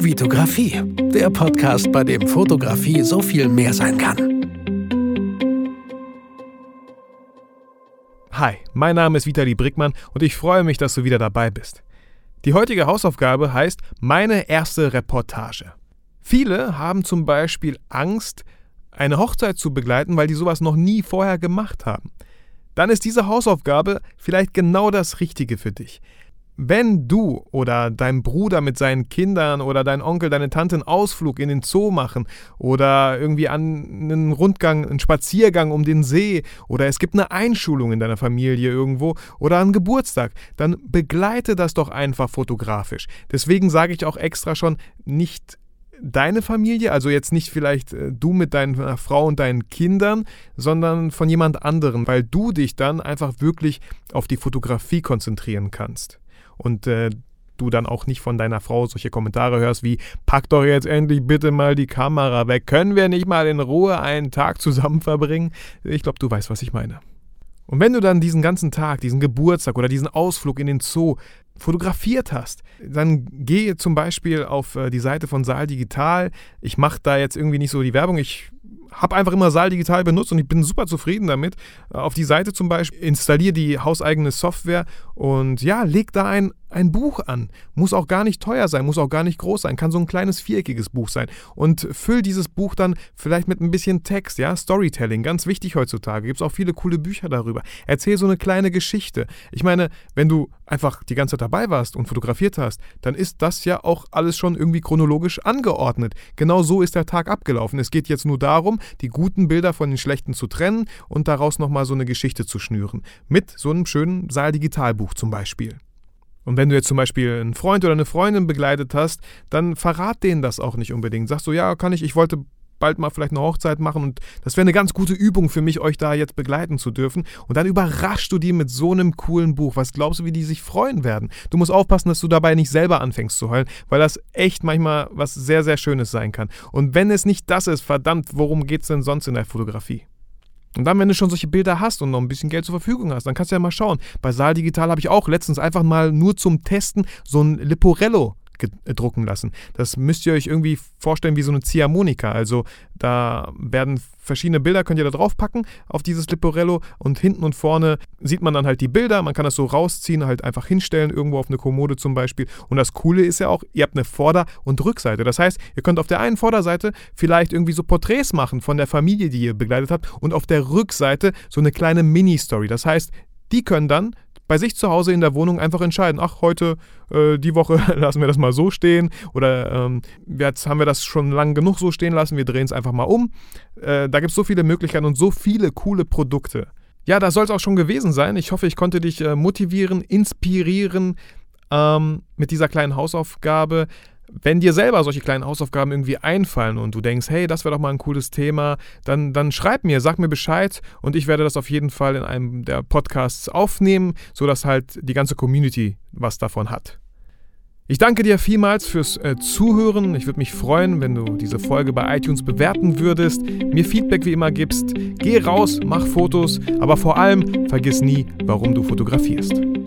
Vitografie, der Podcast, bei dem Fotografie so viel mehr sein kann. Hi, mein Name ist Vitali Brickmann und ich freue mich, dass du wieder dabei bist. Die heutige Hausaufgabe heißt Meine erste Reportage. Viele haben zum Beispiel Angst, eine Hochzeit zu begleiten, weil die sowas noch nie vorher gemacht haben. Dann ist diese Hausaufgabe vielleicht genau das Richtige für dich. Wenn du oder dein Bruder mit seinen Kindern oder dein Onkel, deine Tante einen Ausflug in den Zoo machen oder irgendwie einen Rundgang, einen Spaziergang um den See oder es gibt eine Einschulung in deiner Familie irgendwo oder einen Geburtstag, dann begleite das doch einfach fotografisch. Deswegen sage ich auch extra schon nicht deine Familie, also jetzt nicht vielleicht äh, du mit deiner Frau und deinen Kindern, sondern von jemand anderem, weil du dich dann einfach wirklich auf die Fotografie konzentrieren kannst und äh, du dann auch nicht von deiner Frau solche Kommentare hörst wie, pack doch jetzt endlich bitte mal die Kamera weg, können wir nicht mal in Ruhe einen Tag zusammen verbringen? Ich glaube, du weißt, was ich meine. Und wenn du dann diesen ganzen Tag, diesen Geburtstag oder diesen Ausflug in den Zoo fotografiert hast, dann geh zum Beispiel auf äh, die Seite von Saal Digital. Ich mache da jetzt irgendwie nicht so die Werbung, ich habe einfach immer Saal Digital benutzt und ich bin super zufrieden damit. Auf die Seite zum Beispiel installiere die hauseigene Software und ja, leg da ein ein Buch an. Muss auch gar nicht teuer sein, muss auch gar nicht groß sein, kann so ein kleines viereckiges Buch sein. Und füll dieses Buch dann vielleicht mit ein bisschen Text, ja, Storytelling, ganz wichtig heutzutage. Gibt es auch viele coole Bücher darüber. Erzähl so eine kleine Geschichte. Ich meine, wenn du einfach die ganze Zeit dabei warst und fotografiert hast, dann ist das ja auch alles schon irgendwie chronologisch angeordnet. Genau so ist der Tag abgelaufen. Es geht jetzt nur darum, die guten Bilder von den schlechten zu trennen und daraus nochmal so eine Geschichte zu schnüren. Mit so einem schönen Saal-Digitalbuch zum Beispiel. Und wenn du jetzt zum Beispiel einen Freund oder eine Freundin begleitet hast, dann verrat denen das auch nicht unbedingt. Sagst du, ja, kann ich, ich wollte bald mal vielleicht eine Hochzeit machen und das wäre eine ganz gute Übung für mich, euch da jetzt begleiten zu dürfen. Und dann überraschst du die mit so einem coolen Buch. Was glaubst du, wie die sich freuen werden? Du musst aufpassen, dass du dabei nicht selber anfängst zu heulen, weil das echt manchmal was sehr, sehr Schönes sein kann. Und wenn es nicht das ist, verdammt, worum geht es denn sonst in der Fotografie? Und dann, wenn du schon solche Bilder hast und noch ein bisschen Geld zur Verfügung hast, dann kannst du ja mal schauen. Bei Saal Digital habe ich auch letztens einfach mal nur zum Testen so ein Liporello drucken lassen. Das müsst ihr euch irgendwie vorstellen wie so eine Ziehharmonika. Also da werden verschiedene Bilder, könnt ihr da draufpacken auf dieses Liporello und hinten und vorne sieht man dann halt die Bilder. Man kann das so rausziehen, halt einfach hinstellen, irgendwo auf eine Kommode zum Beispiel. Und das Coole ist ja auch, ihr habt eine Vorder- und Rückseite. Das heißt, ihr könnt auf der einen Vorderseite vielleicht irgendwie so Porträts machen von der Familie, die ihr begleitet habt und auf der Rückseite so eine kleine Mini-Story. Das heißt, die können dann bei sich zu Hause in der Wohnung einfach entscheiden, ach, heute, äh, die Woche lassen wir das mal so stehen oder ähm, jetzt haben wir das schon lang genug so stehen lassen, wir drehen es einfach mal um. Äh, da gibt es so viele Möglichkeiten und so viele coole Produkte. Ja, das soll es auch schon gewesen sein. Ich hoffe, ich konnte dich äh, motivieren, inspirieren ähm, mit dieser kleinen Hausaufgabe. Wenn dir selber solche kleinen Hausaufgaben irgendwie einfallen und du denkst, hey, das wäre doch mal ein cooles Thema, dann, dann schreib mir, sag mir Bescheid und ich werde das auf jeden Fall in einem der Podcasts aufnehmen, sodass halt die ganze Community was davon hat. Ich danke dir vielmals fürs äh, Zuhören. Ich würde mich freuen, wenn du diese Folge bei iTunes bewerten würdest, mir Feedback wie immer gibst. Geh raus, mach Fotos, aber vor allem vergiss nie, warum du fotografierst.